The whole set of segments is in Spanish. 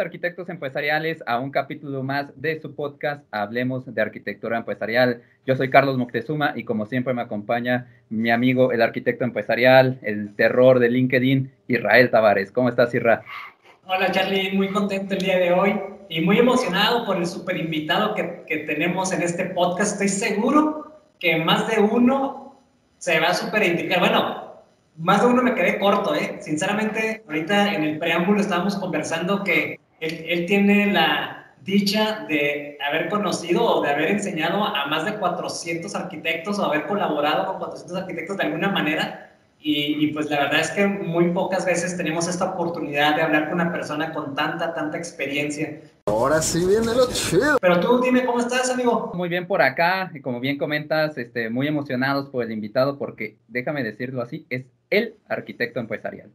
arquitectos empresariales a un capítulo más de su podcast Hablemos de Arquitectura Empresarial. Yo soy Carlos Moctezuma y como siempre me acompaña mi amigo el arquitecto empresarial, el terror de LinkedIn, Israel Tavares. ¿Cómo estás, Israel? Hola Charlie, muy contento el día de hoy y muy emocionado por el super invitado que, que tenemos en este podcast. Estoy seguro que más de uno se va a super indicar. Bueno, más de uno me quedé corto, ¿eh? Sinceramente, ahorita en el preámbulo estábamos conversando que él, él, tiene la dicha de haber conocido o de haber enseñado a más de 400 arquitectos o haber colaborado con 400 arquitectos de alguna manera. Y, y, pues la verdad es que muy pocas veces tenemos esta oportunidad de hablar con una persona con tanta, tanta experiencia. Ahora sí viene lo chido. Pero tú dime cómo estás, amigo. Muy bien por acá, y como bien comentas, este, muy emocionados por el invitado porque, déjame decirlo así, es el arquitecto empresarial.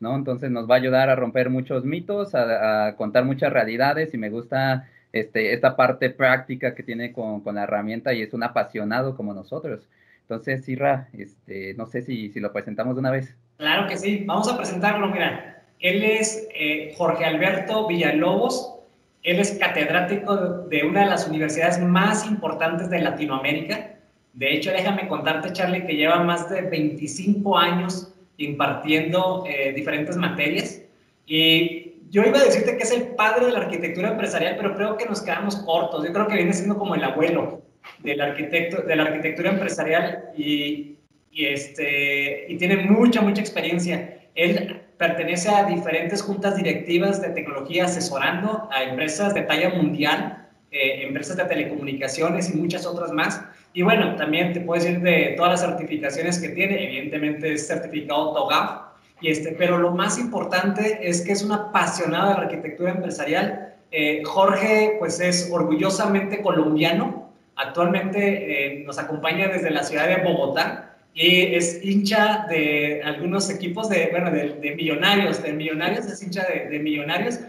¿No? Entonces nos va a ayudar a romper muchos mitos, a, contar muchas realidades y me gusta este, esta parte práctica que tiene con, con, la herramienta y es un apasionado como nosotros. Entonces, Irra, este, no sé si, si, lo presentamos de una vez. Claro que sí, vamos a presentarlo, mira. Él es eh, Jorge Alberto Villalobos, él es catedrático de una de las universidades más importantes de Latinoamérica, de hecho, déjame contarte, Charlie, que lleva más de 25 años impartiendo eh, diferentes materias. Y yo iba a decirte que es el padre de la arquitectura empresarial, pero creo que nos quedamos cortos. Yo creo que viene siendo como el abuelo del arquitecto, de la arquitectura empresarial y, y, este, y tiene mucha, mucha experiencia. Él pertenece a diferentes juntas directivas de tecnología asesorando a empresas de talla mundial, eh, empresas de telecomunicaciones y muchas otras más. Y bueno, también te puedo decir de todas las certificaciones que tiene, evidentemente es certificado TOGAF, y este, pero lo más importante es que es un apasionado de la arquitectura empresarial. Eh, Jorge, pues es orgullosamente colombiano, actualmente eh, nos acompaña desde la ciudad de Bogotá y es hincha de algunos equipos de, bueno, de, millonarios, de millonarios, es hincha de, de millonarios.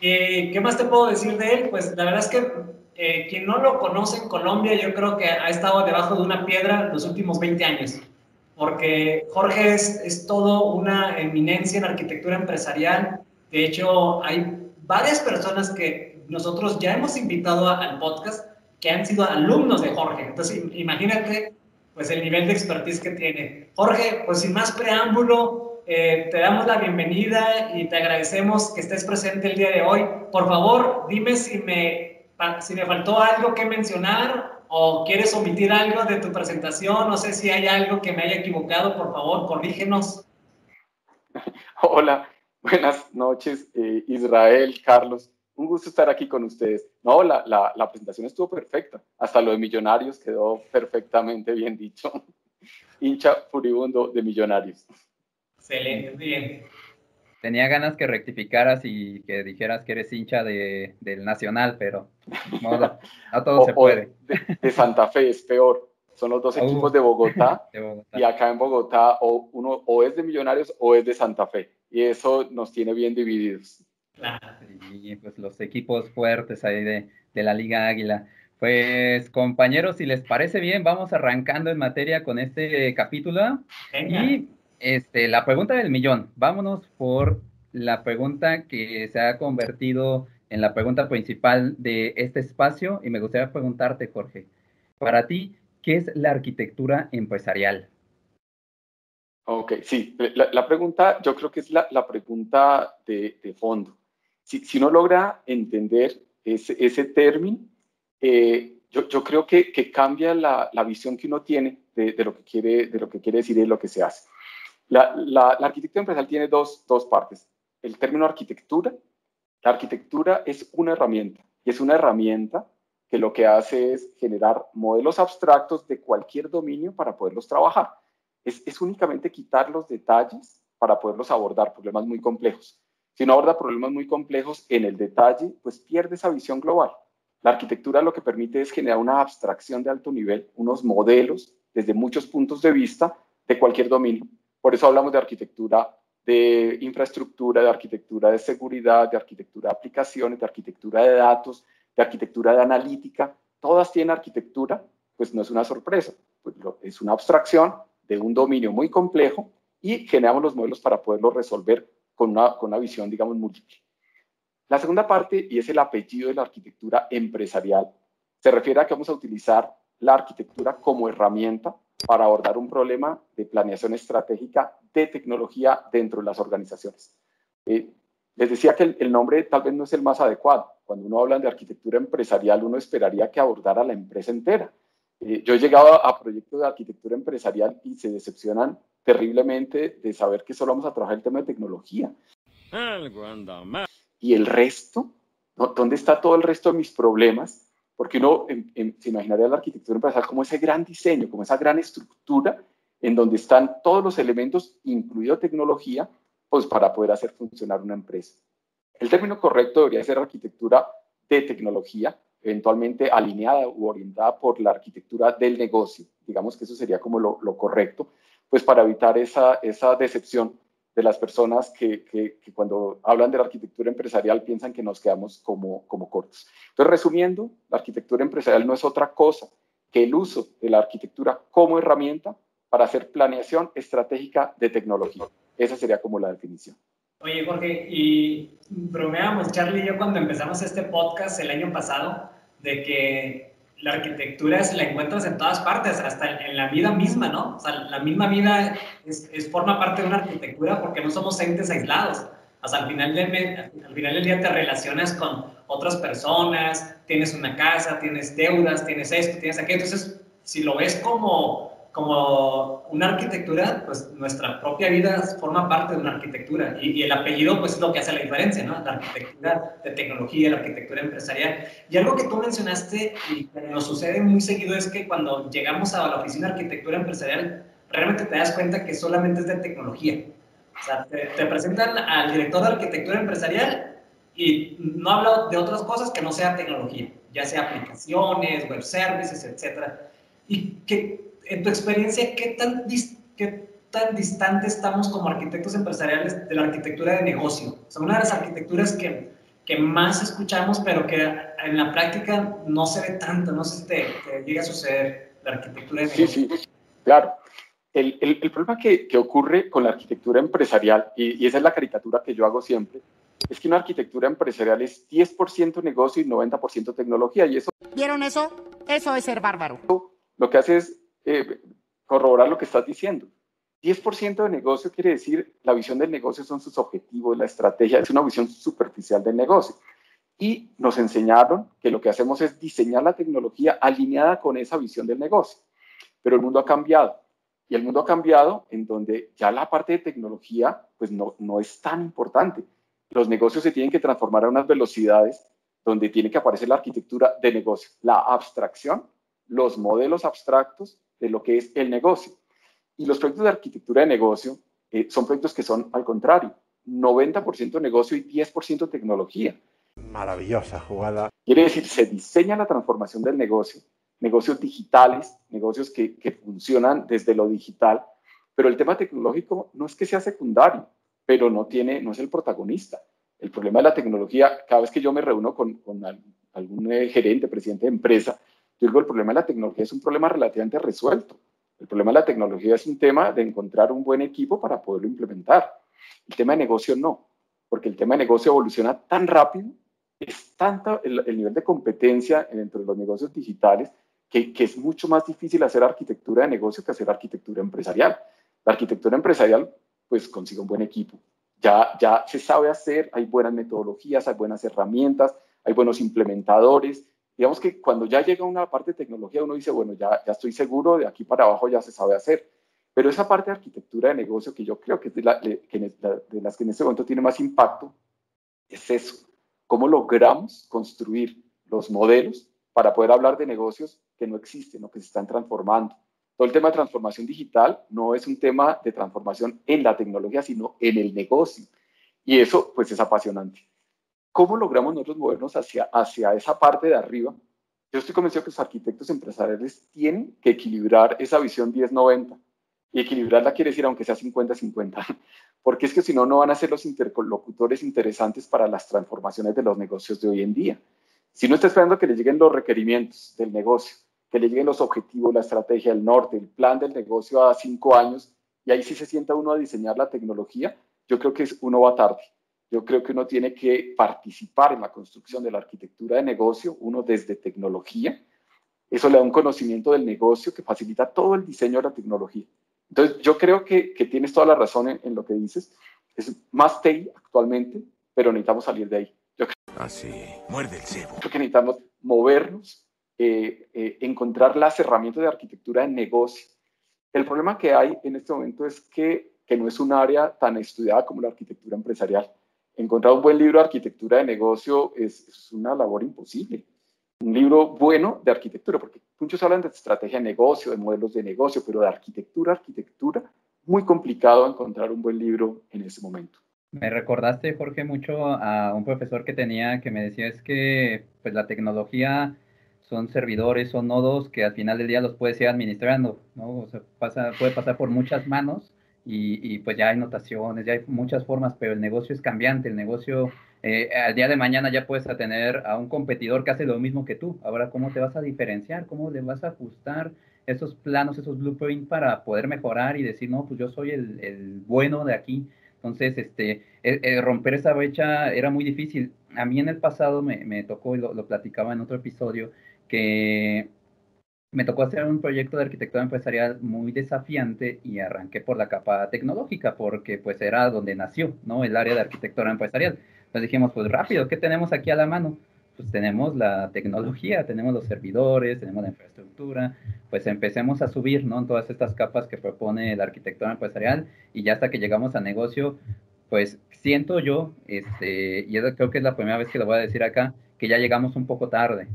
Eh, ¿Qué más te puedo decir de él? Pues la verdad es que eh, quien no lo conoce en Colombia, yo creo que ha estado debajo de una piedra los últimos 20 años, porque Jorge es, es todo una eminencia en arquitectura empresarial. De hecho, hay varias personas que nosotros ya hemos invitado al podcast que han sido alumnos de Jorge. Entonces, imagínate pues el nivel de expertise que tiene. Jorge, pues sin más preámbulo, eh, te damos la bienvenida y te agradecemos que estés presente el día de hoy. Por favor, dime si me si me faltó algo que mencionar o quieres omitir algo de tu presentación, no sé si hay algo que me haya equivocado, por favor, corrígenos. Hola, buenas noches, eh, Israel, Carlos. Un gusto estar aquí con ustedes. No, la, la, la, presentación estuvo perfecta. Hasta lo de Millonarios quedó perfectamente bien dicho. Hincha furibundo de Millonarios. Excelente, bien tenía ganas que rectificaras y que dijeras que eres hincha de, del Nacional, pero no, no todo o, se puede. De, de, Santa Fe es peor. Son los dos equipos de Bogotá, de Bogotá, y acá en Bogotá o uno o es de Millonarios o es de Santa Fe. Y eso nos tiene bien divididos. Y pues los equipos fuertes ahí de, de la Liga Águila. Pues compañeros, si les parece bien, vamos arrancando en materia con este capítulo. Venga. Y este, la pregunta del millón. Vámonos por la pregunta que se ha convertido en la pregunta principal de este espacio y me gustaría preguntarte, Jorge, para ti, ¿qué es la arquitectura empresarial? Ok, sí, la, pregunta yo creo que es la, pregunta de, de, fondo. Si, si uno logra entender ese, término, eh, yo, creo que, cambia la, visión que uno tiene de, de, lo que quiere, de lo que quiere decir y lo que se hace. La, arquitectura empresarial tiene dos, dos partes. El término arquitectura. La arquitectura es una herramienta y es una herramienta que lo que hace es generar modelos abstractos de cualquier dominio para poderlos trabajar. Es, es únicamente quitar los detalles para poderlos abordar problemas muy complejos. Si uno aborda problemas muy complejos en el detalle, pues pierde esa visión global. La arquitectura lo que permite es generar una abstracción de alto nivel, unos modelos desde muchos puntos de vista de cualquier dominio. Por eso hablamos de arquitectura de infraestructura, de arquitectura de seguridad, de arquitectura de aplicaciones, de arquitectura de datos, de arquitectura de analítica. Todas tienen arquitectura, pues no es una sorpresa, pues es una abstracción de un dominio muy complejo y generamos los modelos para poderlo resolver con una, con una visión, digamos, múltiple. La segunda parte, y es el apellido de la arquitectura empresarial, se refiere a que vamos a utilizar la arquitectura como herramienta para abordar un problema de planeación estratégica de tecnología dentro de las organizaciones. Eh, les decía que el, nombre tal vez no es el más adecuado. Cuando uno habla de arquitectura empresarial, uno esperaría que abordara la empresa entera. Eh, yo he llegado a, proyectos de arquitectura empresarial y se decepcionan terriblemente de saber que solo vamos a trabajar el tema de tecnología. Y el resto, ¿dónde está todo el resto de mis problemas? Porque uno se imaginaría la arquitectura empresarial como ese gran diseño, como esa gran estructura en donde están todos los elementos, incluido tecnología, pues para poder hacer funcionar una empresa. El término correcto debería ser arquitectura de tecnología, eventualmente alineada u orientada por la arquitectura del negocio. Digamos que eso sería como lo, correcto, pues para evitar esa, esa decepción de las personas que, que, cuando hablan de la arquitectura empresarial piensan que nos quedamos como, como cortos. Entonces, resumiendo, la arquitectura empresarial no es otra cosa que el uso de la arquitectura como herramienta para hacer planeación estratégica de tecnología. Esa sería como la definición. Oye, Jorge, y bromeábamos, Charlie y yo, cuando empezamos este podcast el año pasado, de que la arquitectura es, la encuentras en todas partes, hasta en la vida misma, ¿no? O sea, la misma vida es, forma parte de una arquitectura porque no somos entes aislados. O sea, al final, de, al final del día te relacionas con otras personas, tienes una casa, tienes deudas, tienes esto, tienes aquello. Entonces, si lo ves como como una arquitectura, pues nuestra propia vida forma parte de una arquitectura y, el apellido pues es lo que hace la diferencia, ¿no? La arquitectura de tecnología, la arquitectura empresarial. Y algo que tú mencionaste y que nos sucede muy seguido es que cuando llegamos a la oficina de arquitectura empresarial, realmente te das cuenta que solamente es de tecnología. O sea, te, te presentan al director de arquitectura empresarial y no habla de otras cosas que no sea tecnología, ya sea aplicaciones, web services, etcétera. Y que en tu experiencia, ¿qué tan, qué tan distante estamos como arquitectos empresariales de la arquitectura de negocio? O una de las arquitecturas que, que más escuchamos, pero que en la práctica no se ve tanto. No sé si te, llega a suceder la arquitectura de negocio. Sí, sí, claro. El, el, el problema que, que, ocurre con la arquitectura empresarial, y, y esa es la caricatura que yo hago siempre, es que una arquitectura empresarial es 10% negocio y 90% tecnología. Y eso, ¿Vieron eso? Eso es ser bárbaro. Lo que hace es eh, corroborar lo que estás diciendo. 10% de negocio quiere decir la visión del negocio son sus objetivos, la estrategia, es una visión superficial del negocio. Y nos enseñaron que lo que hacemos es diseñar la tecnología alineada con esa visión del negocio. Pero el mundo ha cambiado. Y el mundo ha cambiado en donde ya la parte de tecnología pues no, no es tan importante. Los negocios se tienen que transformar a unas velocidades donde tiene que aparecer la arquitectura de negocio, la abstracción, los modelos abstractos de lo que es el negocio. Y los proyectos de arquitectura de negocio eh, son proyectos que son al contrario, 90% negocio y 10% tecnología. Maravillosa jugada. Quiere decir, se diseña la transformación del negocio, negocios digitales, negocios que, que funcionan desde lo digital, pero el tema tecnológico no es que sea secundario, pero no, tiene, no es el protagonista. El problema de la tecnología, cada vez que yo me reúno con, con algún eh, gerente, presidente de empresa, yo digo, el problema de la tecnología es un problema relativamente resuelto. El problema de la tecnología es un tema de encontrar un buen equipo para poderlo implementar. El tema de negocio no, porque el tema de negocio evoluciona tan rápido, es tanto el, nivel de competencia dentro de los negocios digitales que, que, es mucho más difícil hacer arquitectura de negocio que hacer arquitectura empresarial. La arquitectura empresarial, pues consigue un buen equipo. Ya, ya se sabe hacer, hay buenas metodologías, hay buenas herramientas, hay buenos implementadores, digamos que cuando ya llega una parte de tecnología, uno dice, bueno, ya, ya estoy seguro, de aquí para abajo ya se sabe hacer. Pero esa parte de arquitectura de negocio que yo creo que es de, de las que en este momento tiene más impacto, es eso. ¿Cómo logramos construir los modelos para poder hablar de negocios que no existen o que se están transformando? Todo el tema de transformación digital no es un tema de transformación en la tecnología, sino en el negocio. Y eso, pues, es apasionante. ¿Cómo logramos nosotros movernos hacia, hacia esa parte de arriba? Yo estoy convencido que los arquitectos empresariales tienen que equilibrar esa visión 10-90. Y equilibrarla quiere decir aunque sea 50-50, porque es que si no, no van a ser los interlocutores interesantes para las transformaciones de los negocios de hoy en día. Si no está esperando que le lleguen los requerimientos del negocio, que le lleguen los objetivos, la estrategia, el norte, el plan del negocio a cinco años, y ahí sí se sienta uno a diseñar la tecnología, yo creo que uno va tarde. Yo creo que uno tiene que participar en la construcción de la arquitectura de negocio, uno desde tecnología. Eso le da un conocimiento del negocio que facilita todo el diseño de la tecnología. Entonces, yo creo que, que tienes toda la razón en, en, lo que dices. Es más TI actualmente, pero necesitamos salir de ahí. Yo creo, Así, muerde el cebo. creo que necesitamos movernos, eh, eh, encontrar las herramientas de arquitectura de negocio. El problema que hay en este momento es que, que no es un área tan estudiada como la arquitectura empresarial. Encontrar un buen libro de arquitectura de negocio es, es una labor imposible. Un libro bueno de arquitectura, porque muchos hablan de estrategia de negocio, de modelos de negocio, pero de arquitectura, arquitectura, muy complicado encontrar un buen libro en ese momento. Me recordaste, Jorge, mucho a un profesor que tenía que me decía es que pues la tecnología son servidores, son nodos que al final del día los puedes ir administrando, ¿no? O sea, pasa, puede pasar por muchas manos y, y, pues ya hay notaciones, ya hay muchas formas, pero el negocio es cambiante, el negocio eh, al día de mañana ya puedes tener a un competidor que hace lo mismo que tú. Ahora, ¿cómo te vas a diferenciar? ¿Cómo le vas a ajustar esos planos, esos blueprints para poder mejorar y decir, no, pues yo soy el, el bueno de aquí? Entonces, este, eh, eh, romper esa brecha era muy difícil. A mí en el pasado me, me tocó, y lo, lo, platicaba en otro episodio, que me tocó hacer un proyecto de arquitectura empresarial muy desafiante y arranqué por la capa tecnológica, porque pues era donde nació, ¿no? El área de arquitectura empresarial. Entonces dijimos, pues rápido, ¿qué tenemos aquí a la mano? Pues tenemos la tecnología, tenemos los servidores, tenemos la infraestructura, pues empecemos a subir, ¿no? En todas estas capas que propone la arquitectura empresarial y ya hasta que llegamos a negocio, pues siento yo, este, y creo que es la primera vez que lo voy a decir acá, que ya llegamos un poco tarde.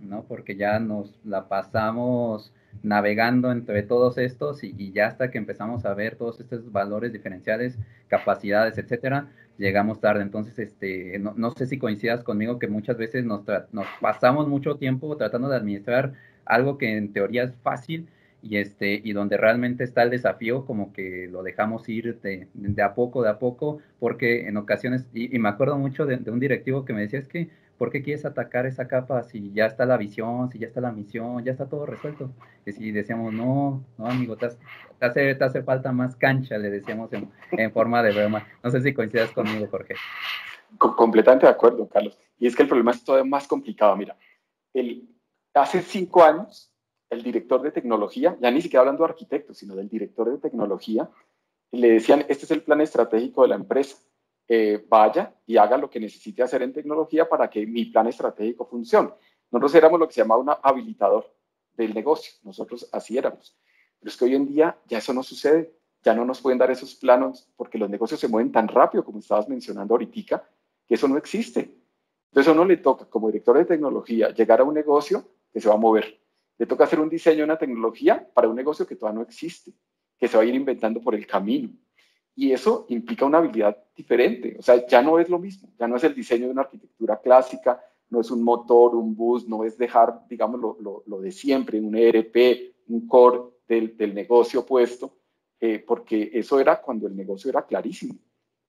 ¿No? Porque ya nos la pasamos navegando entre todos estos y, ya hasta que empezamos a ver todos estos valores diferenciales, capacidades, etcétera, llegamos tarde. Entonces, este, no, no sé si coincidas conmigo que muchas veces nos, nos, pasamos mucho tiempo tratando de administrar algo que en teoría es fácil y, este, y donde realmente está el desafío, como que lo dejamos ir de, de a poco, de a poco, porque en ocasiones, y, y me acuerdo mucho de, de un directivo que me decía, es que ¿por qué quieres atacar esa capa si ya está la visión, si ya está la misión, ya está todo resuelto? Y si decíamos, no, no, amigo, te, hace, falta más cancha, le decíamos en, forma de broma. No sé si coincidas conmigo, Jorge. completamente de acuerdo, Carlos. Y es que el problema es todavía más complicado. Mira, el, hace cinco años, el director de tecnología, ya ni siquiera hablando de arquitecto, sino del director de tecnología, le decían, este es el plan estratégico de la empresa eh, vaya y haga lo que necesite hacer en tecnología para que mi plan estratégico funcione. Nosotros éramos lo que se llamaba un habilitador del negocio, nosotros así éramos. Pero es que hoy en día ya eso no sucede, ya no nos pueden dar esos planos porque los negocios se mueven tan rápido, como estabas mencionando ahorita, que eso no existe. Entonces a uno le toca, como director de tecnología, llegar a un negocio que se va a mover. Le toca hacer un diseño una tecnología para un negocio que todavía no existe, que se va a ir inventando por el camino. Y eso implica una habilidad diferente. O sea, ya no es lo mismo. Ya no es el diseño de una arquitectura clásica, no es un motor, un bus, no es dejar, digamos, lo, lo, lo de siempre, un ERP, un core del, del negocio puesto, eh, porque eso era cuando el negocio era clarísimo.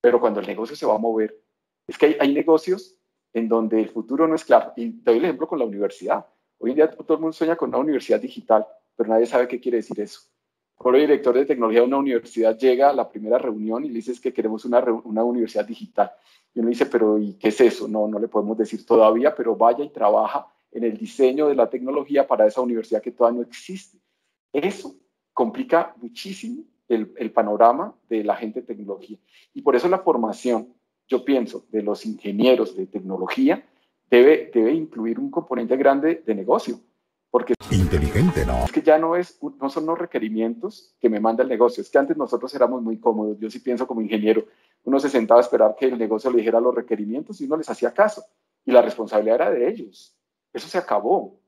Pero cuando el negocio se va a mover, es que hay, hay negocios en donde el futuro no es claro. Y doy el ejemplo con la universidad. Hoy en día todo el mundo sueña con una universidad digital, pero nadie sabe qué quiere decir eso el director de tecnología de una universidad llega a la primera reunión y le dices que queremos una, una universidad digital. Y uno dice, pero ¿y qué es eso? No, no le podemos decir todavía, pero vaya y trabaja en el diseño de la tecnología para esa universidad que todavía no existe. Eso complica muchísimo el, el panorama de la gente de tecnología. Y por eso la formación, yo pienso, de los ingenieros de tecnología debe, debe incluir un componente grande de negocio porque inteligente, ¿no? Es que ya no es, no son los requerimientos que me manda el negocio. Es que antes nosotros éramos muy cómodos. Yo sí pienso como ingeniero, uno se sentaba a esperar que el negocio le dijera los requerimientos y uno les hacía caso. Y la responsabilidad era de ellos. Eso se acabó.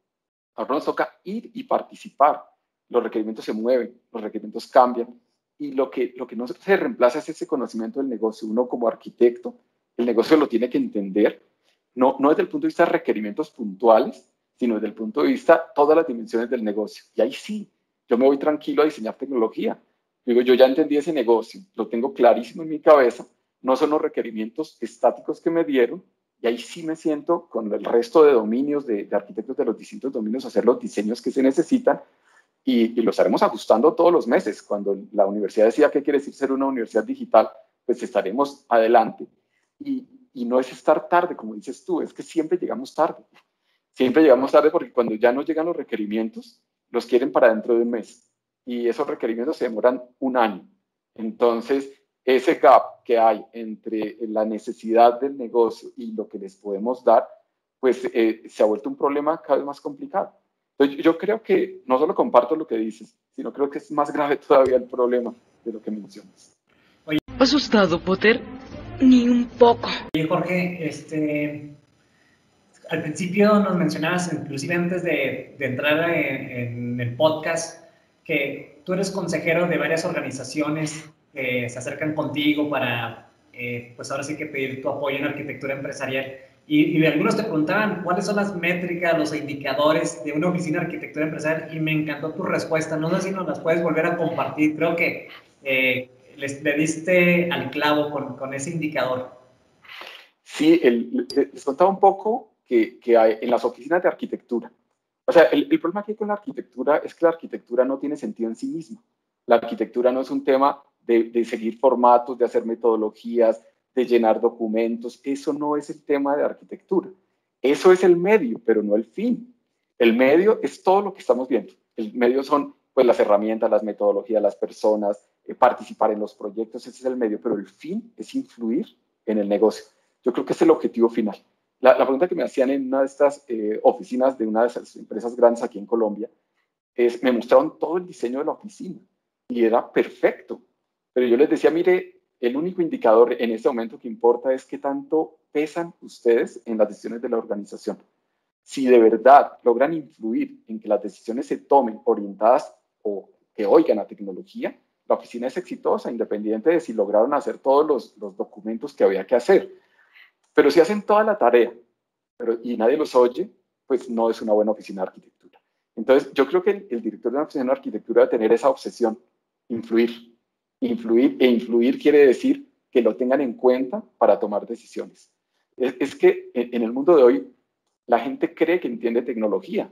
Ahora nos toca ir y participar. Los requerimientos se mueven, los requerimientos cambian. Y lo que, lo que no se reemplaza es ese conocimiento del negocio. Uno como arquitecto, el negocio lo tiene que entender, no, no desde el punto de vista de requerimientos puntuales, sino desde el punto de vista todas las dimensiones del negocio. Y ahí sí, yo me voy tranquilo a diseñar tecnología. Digo, yo ya entendí ese negocio, lo tengo clarísimo en mi cabeza, no son los requerimientos estáticos que me dieron, y ahí sí me siento con el resto de dominios, de, arquitectos de los distintos dominios, hacer los diseños que se necesitan, y, y los haremos ajustando todos los meses. Cuando la universidad decía que quiere decir ser una universidad digital, pues estaremos adelante. Y no es estar tarde, como dices tú, es que siempre llegamos tarde. Siempre llegamos tarde porque cuando ya no llegan los requerimientos, los quieren para dentro de un mes. Y esos requerimientos se demoran un año. Entonces, ese gap que hay entre la necesidad del negocio y lo que les podemos dar, pues eh, se ha vuelto un problema cada vez más complicado. Entonces, yo creo que no solo comparto lo que dices, sino creo que es más grave todavía el problema de lo que mencionas. Oye, ¿Asustado, Potter? Ni un poco. Oye, Jorge, este, al principio nos mencionabas, inclusive antes de, entrar en, el podcast, que tú eres consejero de varias organizaciones que se acercan contigo para, eh, pues ahora sí que pedir tu apoyo en arquitectura empresarial. Y, y, algunos te preguntaban cuáles son las métricas, los indicadores de una oficina de arquitectura empresarial y me encantó tu respuesta. No sé si nos las puedes volver a compartir. Creo que eh, les, le diste al clavo con, con ese indicador. Sí, el, les contaba un poco que, hay en las oficinas de arquitectura. O sea, el, problema que hay con la arquitectura es que la arquitectura no tiene sentido en sí misma. La arquitectura no es un tema de, de seguir formatos, de hacer metodologías, de llenar documentos. Eso no es el tema de arquitectura. Eso es el medio, pero no el fin. El medio es todo lo que estamos viendo. El medio son pues las herramientas, las metodologías, las personas, eh, participar en los proyectos, ese es el medio, pero el fin es influir en el negocio. Yo creo que es el objetivo final. La, pregunta que me hacían en una de estas eh, oficinas de una de esas empresas grandes aquí en Colombia es, me mostraron todo el diseño de la oficina y era perfecto, pero yo les decía, mire, el único indicador en este momento que importa es qué tanto pesan ustedes en las decisiones de la organización. Si de verdad logran influir en que las decisiones se tomen orientadas o que oigan la tecnología, la oficina es exitosa, independiente de si lograron hacer todos los, los documentos que había que hacer. Pero si hacen toda la tarea pero, y nadie los oye, pues no es una buena oficina de arquitectura. Entonces, yo creo que el, director de una oficina de arquitectura debe tener esa obsesión, influir. Influir e influir quiere decir que lo tengan en cuenta para tomar decisiones. Es, que en, en, el mundo de hoy la gente cree que entiende tecnología.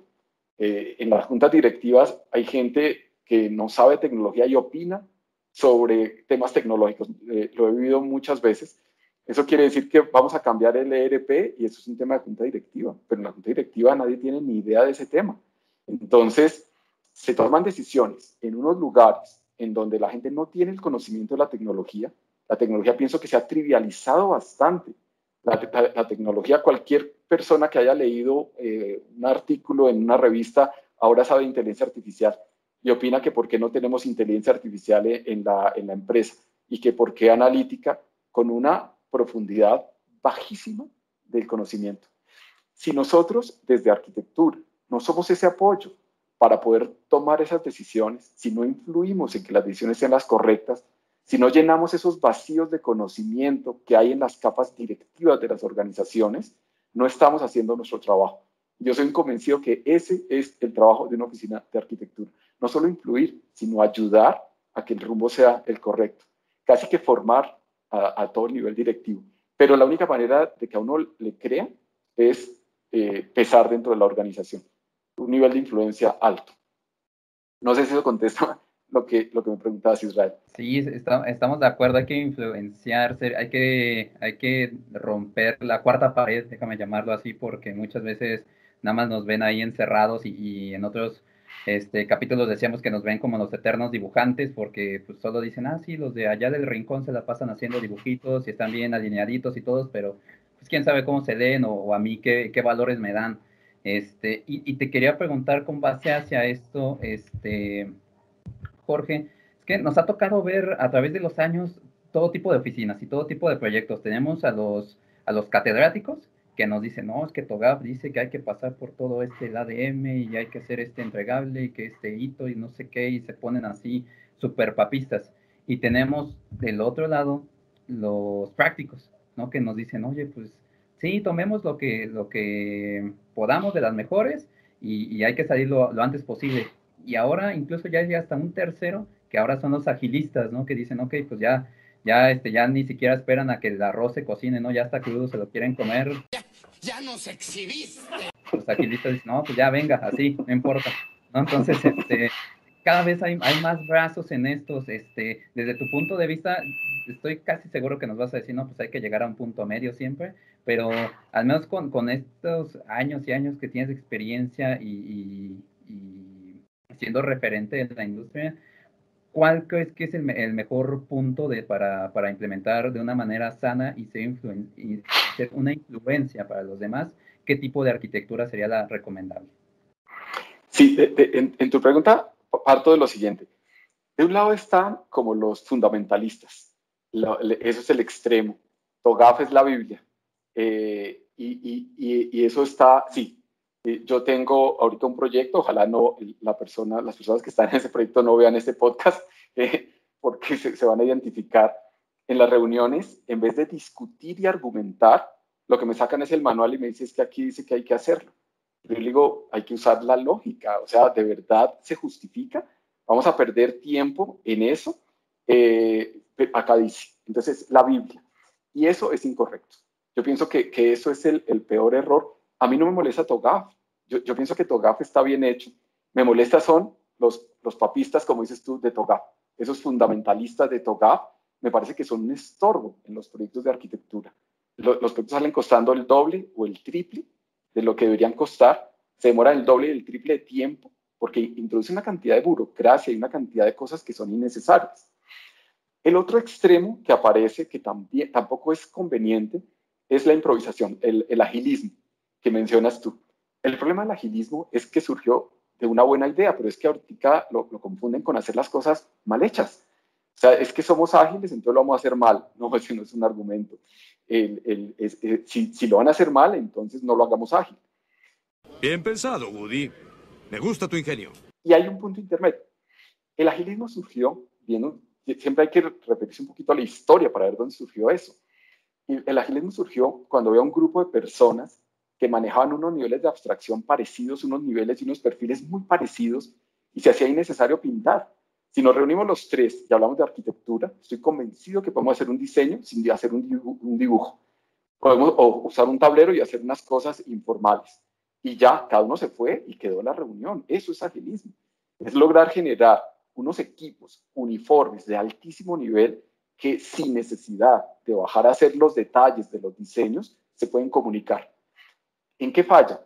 Eh, en las juntas directivas hay gente que no sabe tecnología y opina sobre temas tecnológicos. Eh, lo he vivido muchas veces. Eso quiere decir que vamos a cambiar el ERP y eso es un tema de junta directiva, pero en la junta directiva nadie tiene ni idea de ese tema. Entonces, se toman decisiones en unos lugares en donde la gente no tiene el conocimiento de la tecnología. La tecnología pienso que se ha trivializado bastante. La, tecnología, cualquier persona que haya leído eh, un artículo en una revista ahora sabe inteligencia artificial y opina que por qué no tenemos inteligencia artificial en la, en la empresa y que por qué analítica con una profundidad bajísima del conocimiento. Si nosotros desde arquitectura no somos ese apoyo para poder tomar esas decisiones, si no influimos en que las decisiones sean las correctas, si no llenamos esos vacíos de conocimiento que hay en las capas directivas de las organizaciones, no estamos haciendo nuestro trabajo. Yo soy convencido que ese es el trabajo de una oficina de arquitectura no solo influir, sino ayudar a que el rumbo sea el correcto. Casi que formar a, todo el nivel directivo. Pero la única manera de que a uno le crea es eh, pesar dentro de la organización. Un nivel de influencia alto. No sé si eso contesta lo que, lo que me preguntabas, Israel. Sí, está, estamos de acuerdo, hay que influenciarse, hay que, hay que romper la cuarta pared, déjame llamarlo así, porque muchas veces nada más nos ven ahí encerrados y, y en otros este, capítulos decíamos que nos ven como los eternos dibujantes porque pues solo dicen, ah, sí, los de allá del rincón se la pasan haciendo dibujitos y están bien alineaditos y todos, pero pues quién sabe cómo se leen o, a mí qué, qué, valores me dan. Este, y, y, te quería preguntar con base hacia esto, este, Jorge, es que nos ha tocado ver a través de los años todo tipo de oficinas y todo tipo de proyectos. Tenemos a los, a los catedráticos, que nos dice, no, es que TOGAF dice que hay que pasar por todo este el ADM y hay que hacer este entregable y que este hito y no sé qué, y se ponen así súper papistas. Y tenemos del otro lado los prácticos, ¿no? Que nos dicen, oye, pues sí, tomemos lo que, lo que podamos de las mejores y, y hay que salir lo, lo, antes posible. Y ahora incluso ya hay hasta un tercero, que ahora son los agilistas, ¿no? Que dicen, ok, pues ya ya este ya ni siquiera esperan a que el arroz se cocine, ¿no? Ya está crudo, se lo quieren comer. Ya, nos exhibiste. Los agilistas dicen, no, pues ya venga, así, no importa. ¿no? Entonces, este, cada vez hay, más brazos en estos, este, desde tu punto de vista, estoy casi seguro que nos vas a decir, no, pues hay que llegar a un punto medio siempre, pero al menos con estos años y años que tienes experiencia y, siendo referente en la industria, ¿cuál crees que es el, mejor punto de, para, para, implementar de una manera sana y ser, y ser una influencia para los demás? ¿Qué tipo de arquitectura sería la recomendable? Sí, en, tu pregunta parto de lo siguiente. De un lado están como los fundamentalistas, eso es el extremo. Togaf es la Biblia. Eh, y, eso está, sí, eh, yo tengo ahorita un proyecto, ojalá no la persona, las personas que están en ese proyecto no vean este podcast, eh, porque se, van a identificar en las reuniones, en vez de discutir y argumentar, lo que me sacan es el manual y me dicen es que aquí dice que hay que hacerlo. Yo digo, hay que usar la lógica, o sea, ¿de verdad se justifica? Vamos a perder tiempo en eso. Eh, acá dice, entonces, la Biblia. Y eso es incorrecto. Yo pienso que, que eso es el, el, peor error. A mí no me molesta Togaf. Yo, pienso que Togaf está bien hecho. Me molesta son los, los papistas, como dices tú, de Togaf. Esos fundamentalistas de Togaf me parece que son un estorbo en los proyectos de arquitectura. Los, los proyectos salen costando el doble o el triple de lo que deberían costar, se demora el doble y el triple de tiempo porque introduce una cantidad de burocracia y una cantidad de cosas que son innecesarias. El otro extremo que aparece, que tampoco es conveniente, es la improvisación, el, agilismo que mencionas tú. El problema del agilismo es que surgió de una buena idea, pero es que ahorita lo, confunden con hacer las cosas mal hechas. O sea, es que somos ágiles, entonces lo vamos a hacer mal. No, ese no es un argumento. El, si, si, lo van a hacer mal, entonces no lo hagamos ágil. Bien pensado, Woody. Me gusta tu ingenio. Y hay un punto intermedio. El agilismo surgió, viendo, siempre hay que repetirse un poquito la historia para ver dónde surgió eso. El agilismo surgió cuando había un grupo de personas que manejaban unos niveles de abstracción parecidos, unos niveles y unos perfiles muy parecidos, y se hacía innecesario pintar. Si nos reunimos los tres y hablamos de arquitectura, estoy convencido que podemos hacer un diseño sin hacer un dibujo. Un dibujo. Podemos usar un tablero y hacer unas cosas informales y ya cada uno se fue y quedó la reunión. Eso es agilismo. Es lograr generar unos equipos uniformes de altísimo nivel que sin necesidad de bajar a hacer los detalles de los diseños se pueden comunicar. ¿En qué falla?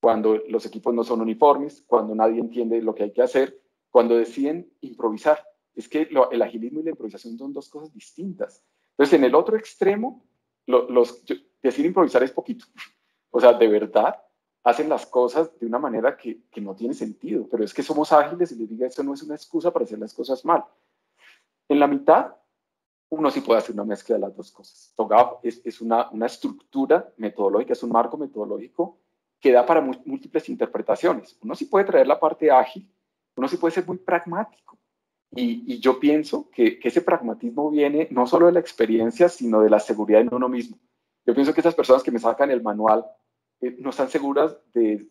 Cuando los equipos no son uniformes, cuando nadie entiende lo que hay que hacer, cuando deciden improvisar. Es que el agilismo y la improvisación son dos cosas distintas. Entonces, en el otro extremo, los, decir improvisar es poquito. O sea, de verdad, hacen las cosas de una manera que, no tiene sentido, pero es que somos ágiles y les diga, esto no es una excusa para hacer las cosas mal. En la mitad, uno sí puede hacer una mezcla de las dos cosas. TOGAF es, una, estructura metodológica, es un marco metodológico que da para múltiples interpretaciones. Uno sí puede traer la parte ágil, uno sí puede ser muy pragmático. Y, yo pienso que, ese pragmatismo viene no solo de la experiencia, sino de la seguridad en uno mismo. Yo pienso que esas personas que me sacan el manual eh, no están seguras de,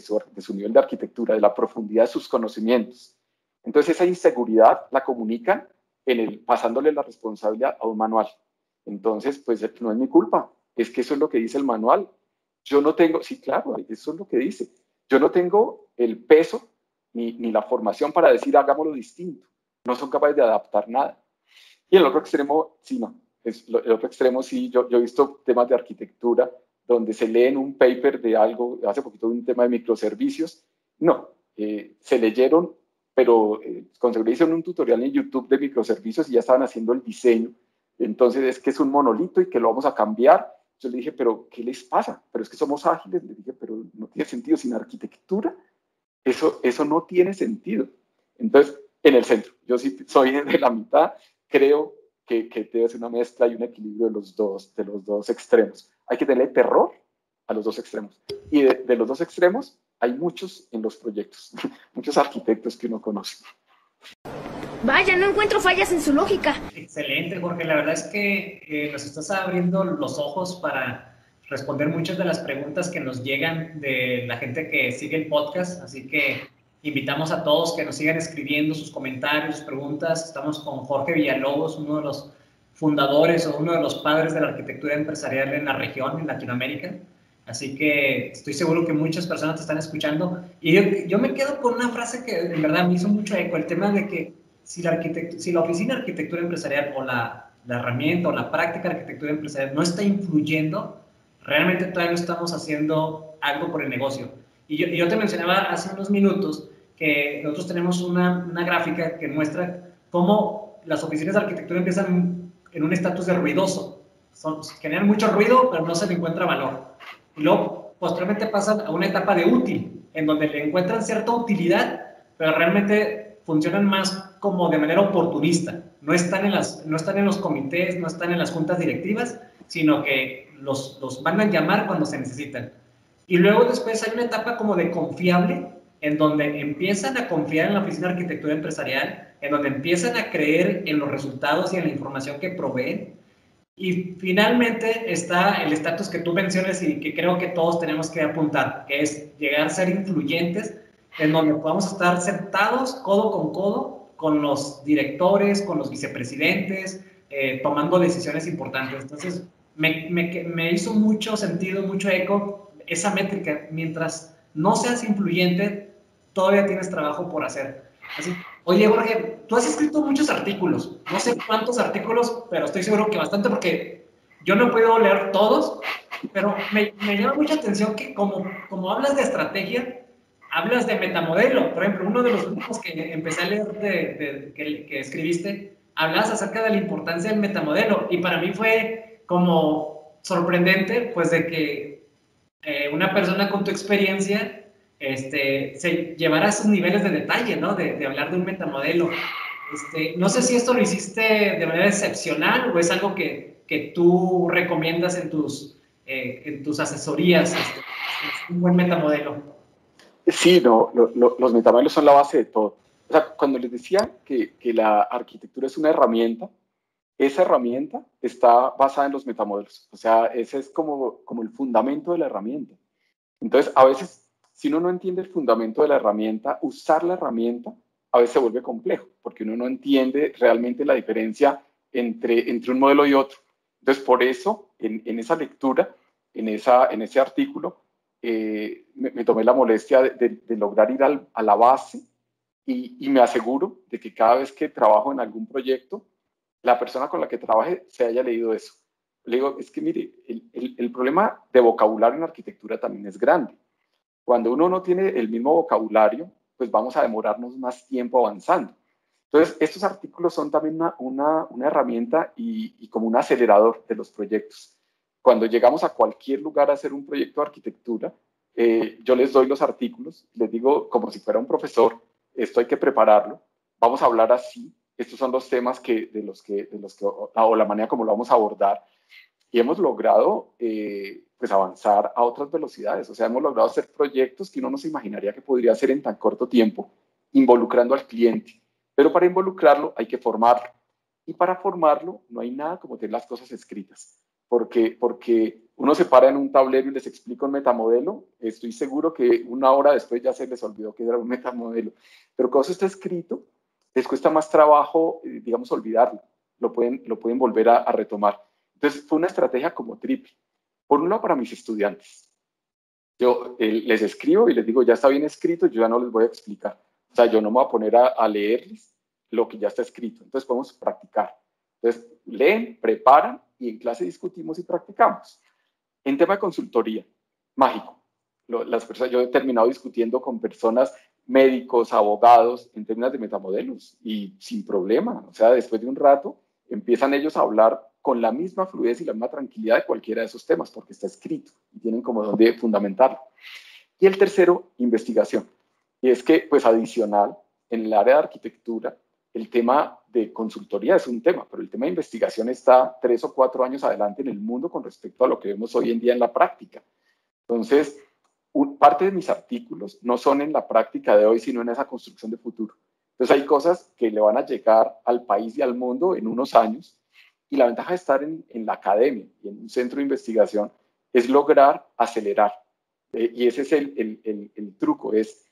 su, de, su, nivel de arquitectura, de la profundidad de sus conocimientos. Entonces esa inseguridad la comunican en el, pasándole la responsabilidad a un manual. Entonces, pues no es mi culpa, es que eso es lo que dice el manual. Yo no tengo, sí, claro, eso es lo que dice. Yo no tengo el peso ni, ni la formación para decir hagámoslo distinto. No son capaces de adaptar nada. Y el otro extremo, sí, no. Es, el otro extremo, sí, yo, yo he visto temas de arquitectura donde se leen un paper de algo, hace poquito un tema de microservicios. No, eh, se leyeron, pero eh, con hicieron un tutorial en YouTube de microservicios y ya estaban haciendo el diseño. Entonces es que es un monolito y que lo vamos a cambiar. Yo le dije, pero ¿qué les pasa? Pero es que somos ágiles. Le dije, pero no tiene sentido sin arquitectura. Eso, eso no tiene sentido. Entonces, en el centro, yo sí soy de la mitad, creo que, que debe ser una mezcla y un equilibrio de los dos, de los dos extremos hay que tener terror a los dos extremos. Y de, los dos extremos hay muchos en los proyectos, muchos arquitectos que uno conoce. Vaya, no encuentro fallas en su lógica. Excelente, Jorge. La verdad es que eh, nos estás abriendo los ojos para responder muchas de las preguntas que nos llegan de la gente que sigue el podcast. Así que invitamos a todos que nos sigan escribiendo sus comentarios, sus preguntas. Estamos con Jorge Villalobos, uno de los fundadores o uno de los padres de la arquitectura empresarial en la región, en Latinoamérica. Así que estoy seguro que muchas personas te están escuchando. Y yo, me quedo con una frase que en verdad me hizo mucho eco, el tema de que si la, si la Oficina de Arquitectura Empresarial o la la herramienta o la práctica de arquitectura empresarial no está influyendo, realmente todavía no estamos haciendo algo por el negocio. Y yo, yo te mencionaba hace unos minutos que nosotros tenemos una, una gráfica que muestra cómo las oficinas de arquitectura empiezan en un estatus de ruidoso. Son, generan mucho ruido, pero no se le encuentra valor. Luego, posteriormente pasan a una etapa de útil, en donde le encuentran cierta utilidad, pero realmente funcionan más como de manera oportunista. No están en, las, no están en los comités, no están en las juntas directivas, sino que los, los mandan llamar cuando se necesitan. Y luego después hay una etapa como de confiable, en donde empiezan a confiar en la oficina de arquitectura empresarial, en donde empiezan a creer en los resultados y en la información que proveen. Y finalmente está el estatus que tú mencionas y que creo que todos tenemos que apuntar, que es llegar a ser influyentes, en donde podamos estar sentados codo con codo con los directores, con los vicepresidentes, eh, tomando decisiones importantes. Entonces, me, me, me hizo mucho sentido, mucho eco esa métrica. Mientras no seas influyente, todavía tienes trabajo por hacer. Así, oye, Jorge, tú has escrito muchos artículos, no sé cuántos artículos, pero estoy seguro que bastante porque yo no podido leer todos, pero me, me llama mucha atención que como, como hablas de estrategia, hablas de metamodelo. Por ejemplo, uno de los últimos que empecé a leer de, que, que, escribiste, hablas acerca de la importancia del metamodelo y para mí fue como sorprendente, pues de que eh, una persona con tu experiencia este, se llevará sus niveles de detalle, ¿no? De, hablar de un metamodelo. Este, no sé si esto lo hiciste de manera excepcional o es algo que, que tú recomiendas en tus, eh, en tus asesorías, este, un buen metamodelo. Sí, no, los metamodelos son la base de todo. O sea, cuando les decía que, que la arquitectura es una herramienta, esa herramienta está basada en los metamodelos. O sea, ese es como, como el fundamento de la herramienta. Entonces, a veces si uno no entiende el fundamento de la herramienta, usar la herramienta a veces se vuelve complejo, porque uno no entiende realmente la diferencia entre, entre un modelo y otro. Entonces, por eso, en, esa lectura, en, esa, en ese artículo, eh, me, tomé la molestia de, lograr ir a la base y, y, me aseguro de que cada vez que trabajo en algún proyecto, la persona con la que trabaje se haya leído eso. Le digo, es que mire, el, el problema de vocabulario en arquitectura también es grande. Cuando uno no tiene el mismo vocabulario, pues vamos a demorarnos más tiempo avanzando. Entonces, estos artículos son también una, una, herramienta y, como un acelerador de los proyectos. Cuando llegamos a cualquier lugar a hacer un proyecto de arquitectura, eh, yo les doy los artículos, les digo como si fuera un profesor, esto hay que prepararlo, vamos a hablar así, estos son los temas que, de, los que, de los que, o la manera como lo vamos a abordar. Y hemos logrado eh, pues avanzar a otras velocidades. O sea, hemos logrado hacer proyectos que uno no se imaginaría que podría hacer en tan corto tiempo, involucrando al cliente. Pero para involucrarlo hay que formarlo. Y para formarlo no hay nada como tener las cosas escritas. Porque, porque uno se para en un tablero y les explica un metamodelo, estoy seguro que una hora después ya se les olvidó que era un metamodelo. Pero cuando eso está escrito, les cuesta más trabajo, eh, digamos, olvidarlo. Lo pueden, lo pueden volver a, a retomar. Entonces fue una estrategia como triple. Por un lado, para mis estudiantes. Yo eh, les escribo y les digo, ya está bien escrito, yo ya no les voy a explicar. O sea, yo no me voy a poner a, leerles lo que ya está escrito. Entonces podemos practicar. Entonces, leen, preparan y en clase discutimos y practicamos. En tema de consultoría, mágico. las personas, yo he terminado discutiendo con personas, médicos, abogados, en términos de metamodelos y sin problema. O sea, después de un rato empiezan ellos a hablar con la misma fluidez y la misma tranquilidad de cualquiera de esos temas, porque está escrito y tienen como donde fundamentarlo. Y el tercero, investigación. Y es que, pues adicional, en el área de arquitectura, el tema de consultoría es un tema, pero el tema de investigación está tres o cuatro años adelante en el mundo con respecto a lo que vemos hoy en día en la práctica. Entonces, parte de mis artículos no son en la práctica de hoy, sino en esa construcción de futuro. Entonces, hay cosas que le van a llegar al país y al mundo en unos años y la ventaja de estar en, la academia y en un centro de investigación es lograr acelerar. Eh, y ese es el, el, truco, es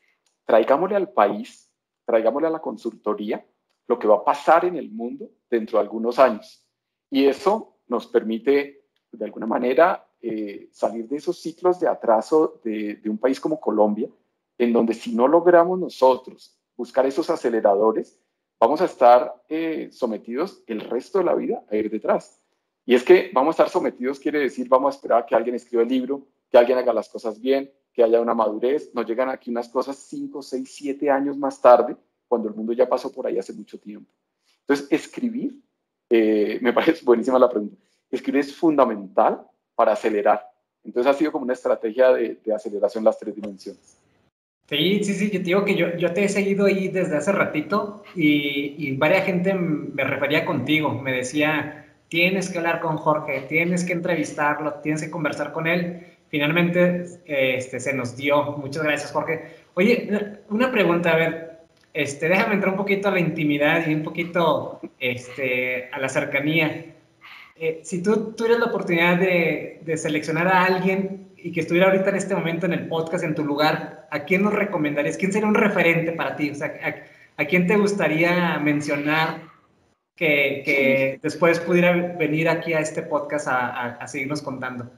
traigámosle al país, traigámosle a la consultoría lo que va a pasar en el mundo dentro de algunos años. Y eso nos permite, de alguna manera, eh, salir de esos ciclos de atraso de, de un país como Colombia, en donde si no logramos nosotros buscar esos aceleradores, vamos a estar eh, sometidos el resto de la vida a ir detrás. Y es que vamos a estar sometidos quiere decir vamos a esperar que alguien escriba el libro, que alguien haga las cosas bien, que haya una madurez. Nos llegan aquí unas cosas 5, 6, 7 años más tarde, cuando el mundo ya pasó por ahí hace mucho tiempo. Entonces, escribir, eh, me parece buenísima la pregunta, escribir es fundamental para acelerar. Entonces ha sido como una estrategia de, de aceleración las tres dimensiones. Sí, sí, sí, yo te digo que yo, yo te he seguido ahí desde hace ratito y, y varias gente me refería contigo, me decía, tienes que hablar con Jorge, tienes que entrevistarlo, tienes que conversar con él. Finalmente este, se nos dio. Muchas gracias, Jorge. Oye, una pregunta, a ver, este, déjame entrar un poquito a la intimidad y un poquito este, a la cercanía. Eh, si tú tuvieras la oportunidad de, de seleccionar a alguien y que estuviera ahorita en este momento en el podcast en tu lugar, ¿a quién nos recomendarías? ¿Quién sería un referente para ti? O sea, ¿a, a quién te gustaría mencionar que, que, después pudiera venir aquí a este podcast a, a, a seguirnos contando?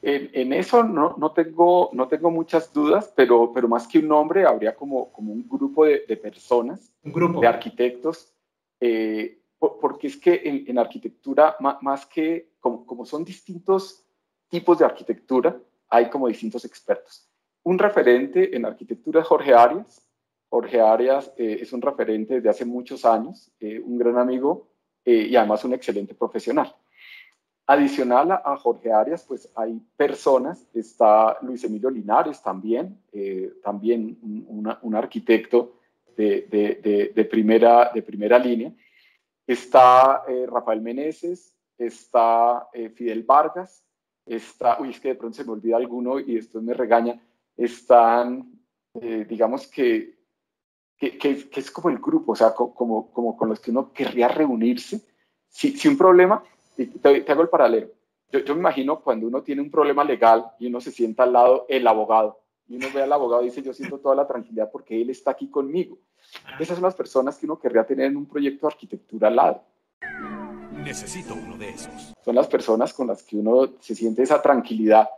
En, en, eso no, no, tengo, no tengo muchas dudas, pero, pero más que un nombre, habría como, como un grupo de, de personas, un grupo de arquitectos, eh, porque es que en, en arquitectura, más, más que como, como son distintos tipos de arquitectura, hay como distintos expertos. Un referente en arquitectura es Jorge Arias. Jorge Arias eh, es un referente de hace muchos años, eh, un gran amigo eh, y además un excelente profesional. Adicional a, a, Jorge Arias, pues hay personas, está Luis Emilio Linares también, también un, arquitecto de, primera, de primera línea. Está Rafael Meneses, está Fidel Vargas, está, uy, es que de pronto se me olvida alguno y después me regaña, están, eh, digamos que, que, que, que, es como el grupo, o sea, como, como con los que uno querría reunirse. Si, si un problema, te, te, hago el paralelo, yo, yo, me imagino cuando uno tiene un problema legal y uno se sienta al lado el abogado, y uno ve al abogado y dice, yo siento toda la tranquilidad porque él está aquí conmigo. Esas son las personas que uno querría tener en un proyecto de arquitectura al lado. Necesito uno de esos. Son las personas con las que uno se siente esa tranquilidad.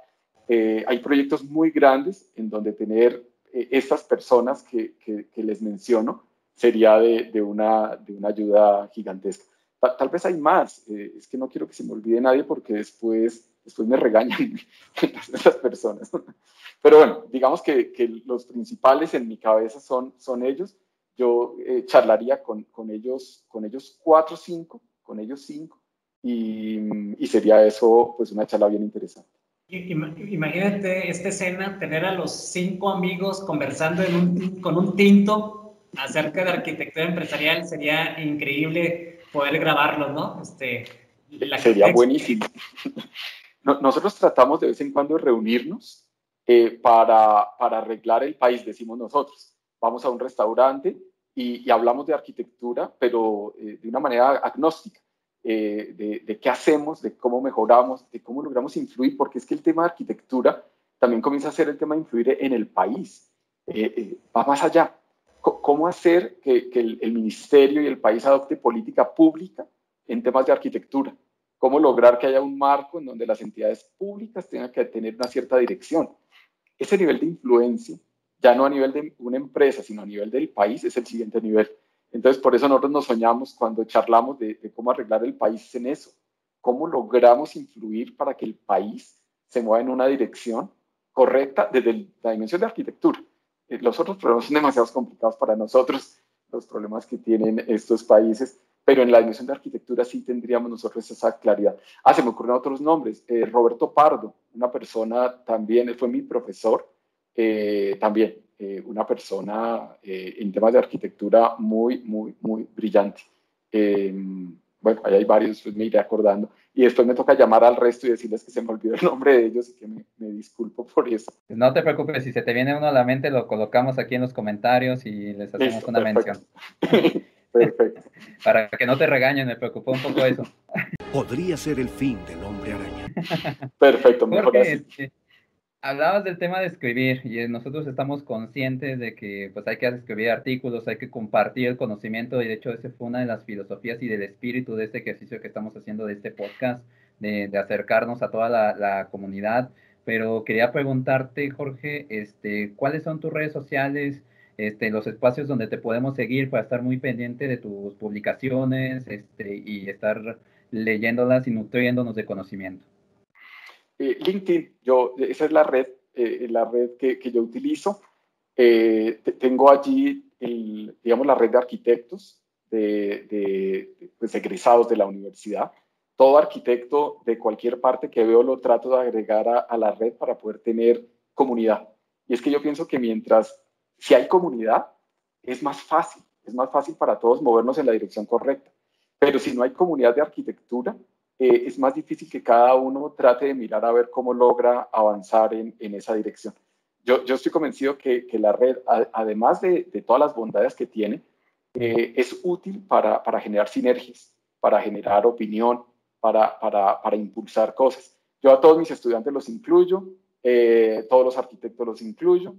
Eh, hay proyectos muy grandes en donde tener eh, estas personas que, que, que, les menciono sería de, de, una, de una ayuda gigantesca. Tal, tal vez hay más, eh, es que no quiero que se me olvide nadie porque después, después me regañan estas personas. Pero bueno, digamos que, que, los principales en mi cabeza son, son ellos. Yo eh, charlaría con, con, ellos, con ellos cuatro o cinco con ellos cinco, y, y, sería eso pues una charla bien interesante. Imagínate esta escena, tener a los cinco amigos conversando en un, con un tinto acerca de arquitectura empresarial, sería increíble poder grabarlo, ¿no? Este, sería buenísimo. Nosotros tratamos de vez en cuando de reunirnos eh, para, para arreglar el país, decimos nosotros. Vamos a un restaurante y, y hablamos de arquitectura, pero eh, de una manera agnóstica, eh, de, qué hacemos, de cómo mejoramos, de cómo logramos influir, porque es que el tema de arquitectura también comienza a ser el tema de influir en el país, eh, eh, va más allá. ¿Cómo hacer que, que el, el, ministerio y el país adopte política pública en temas de arquitectura? ¿Cómo lograr que haya un marco en donde las entidades públicas tengan que tener una cierta dirección? Ese nivel de influencia ya no a nivel de una empresa, sino a nivel del país, es el siguiente nivel. Entonces, por eso nosotros nos soñamos cuando charlamos de, cómo arreglar el país en eso, cómo logramos influir para que el país se mueva en una dirección correcta desde la dimensión de arquitectura. Eh, los otros problemas son demasiado complicados para nosotros, los problemas que tienen estos países, pero en la dimensión de arquitectura sí tendríamos nosotros esa claridad. Ah, se me ocurren otros nombres. Eh, Roberto Pardo, una persona también, fue mi profesor, eh, también eh, una persona eh, en temas de arquitectura muy, muy, muy brillante. bueno, ahí hay varios, pues me iré acordando. Y después me toca llamar al resto y decirles que se me olvidó el nombre de ellos y que me, me disculpo por eso. No te preocupes, si se te viene uno a la mente, lo colocamos aquí en los comentarios y les hacemos Listo, una perfecto. mención. Perfecto. Para que no te regañen, me preocupó un poco eso. Podría ser el fin del hombre araña. Perfecto, mejor Porque, así. Hablabas del tema de escribir y nosotros estamos conscientes de que pues hay que escribir artículos, hay que compartir el conocimiento y de hecho esa fue una de las filosofías y del espíritu de este ejercicio que estamos haciendo de este podcast, de, de acercarnos a toda la, la, comunidad. Pero quería preguntarte, Jorge, este, ¿cuáles son tus redes sociales? este, los espacios donde te podemos seguir para estar muy pendiente de tus publicaciones este, y estar leyéndolas y nutriéndonos de conocimiento. Eh, LinkedIn, yo, esa es la red, eh, la red que, yo utilizo. Eh, tengo allí, el, digamos, la red de arquitectos, de, de pues, egresados de la universidad. Todo arquitecto de cualquier parte que veo lo trato de agregar a, a la red para poder tener comunidad. Y es que yo pienso que mientras, si hay comunidad, es más fácil, es más fácil para todos movernos en la dirección correcta. Pero si no hay comunidad de arquitectura, eh, es más difícil que cada uno trate de mirar a ver cómo logra avanzar en, en esa dirección. Yo, yo, estoy convencido que, que la red, además de, de, todas las bondades que tiene, eh, es útil para, para, generar sinergias, para generar opinión, para, para, para, impulsar cosas. Yo a todos mis estudiantes los incluyo, eh, todos los arquitectos los incluyo,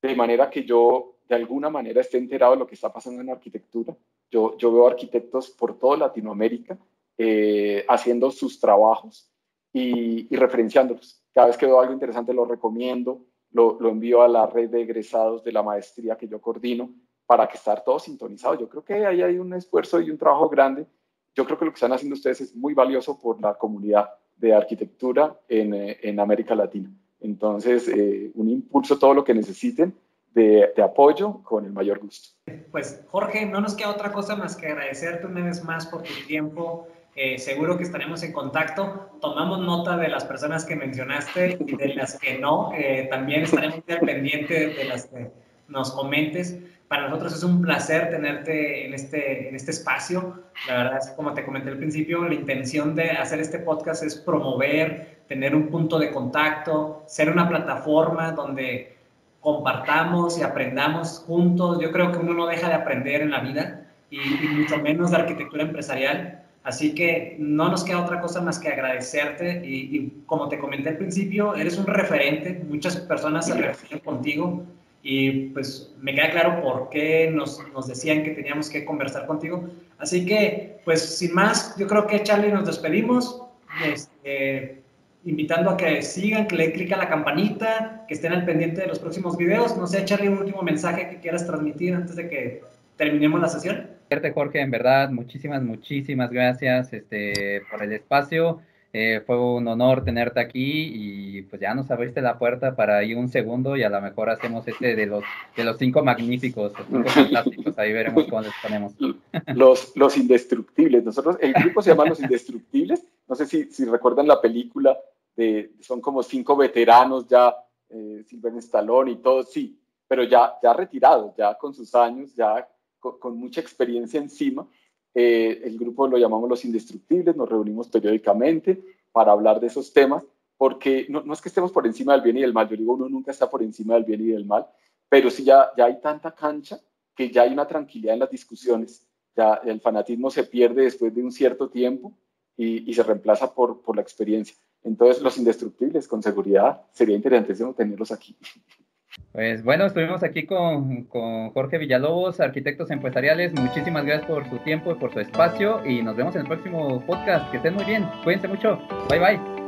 de manera que yo de alguna manera esté enterado de lo que está pasando en arquitectura. Yo, yo veo arquitectos por toda Latinoamérica eh, haciendo sus trabajos y, y, referenciándolos. Cada vez que veo algo interesante lo recomiendo, lo, lo, envío a la red de egresados de la maestría que yo coordino para que estar todos sintonizados. Yo creo que ahí hay un esfuerzo y un trabajo grande. Yo creo que lo que están haciendo ustedes es muy valioso por la comunidad de arquitectura en, eh, en América Latina. Entonces, eh, un impulso, todo lo que necesiten de, de, apoyo con el mayor gusto. Pues Jorge, no nos queda otra cosa más que agradecerte una vez más por tu tiempo, eh, seguro que estaremos en contacto. Tomamos nota de las personas que mencionaste y de las que no. Eh, también estaremos al pendiente de las que nos comentes. Para nosotros es un placer tenerte en este, en este espacio. La verdad es como te comenté al principio, la intención de hacer este podcast es promover, tener un punto de contacto, ser una plataforma donde compartamos y aprendamos juntos. Yo creo que uno no deja de aprender en la vida y, y mucho menos de arquitectura empresarial Así que no nos queda otra cosa más que agradecerte y, y, como te comenté al principio, eres un referente, muchas personas se refieren contigo y pues me queda claro por qué nos, nos, decían que teníamos que conversar contigo. Así que pues sin más, yo creo que Charlie nos despedimos, este, invitando a que sigan, que le den clic a la campanita, que estén al pendiente de los próximos videos. No sé, Charlie, un último mensaje que quieras transmitir antes de que terminemos la sesión. Jorge, en verdad, muchísimas, muchísimas gracias este, por el espacio. Eh, fue un honor tenerte aquí y pues ya nos abriste la puerta para ir un segundo y a lo mejor hacemos este de los de los cinco magníficos, los cinco fantásticos, ahí veremos cómo les ponemos. Los, los indestructibles, nosotros, el grupo se llama Los Indestructibles, no sé si, si recuerdan la película, de, son como cinco veteranos ya, eh, Silver Stallone y todo, sí, pero ya, ya retirados, ya con sus años, ya con, mucha experiencia encima. Eh, el grupo lo llamamos Los Indestructibles, nos reunimos periódicamente para hablar de esos temas, porque no, es que estemos por encima del bien y del mal, yo digo, uno nunca está por encima del bien y del mal, pero sí ya, ya hay tanta cancha que ya hay una tranquilidad en las discusiones, ya el fanatismo se pierde después de un cierto tiempo y, y se reemplaza por, por la experiencia. Entonces, los indestructibles, con seguridad, sería interesantísimo tenerlos aquí. Pues bueno, estuvimos aquí con, con, Jorge Villalobos, arquitectos empresariales. Muchísimas gracias por su tiempo y por su espacio y nos vemos en el próximo podcast. Que estén muy bien. Cuídense mucho. Bye bye.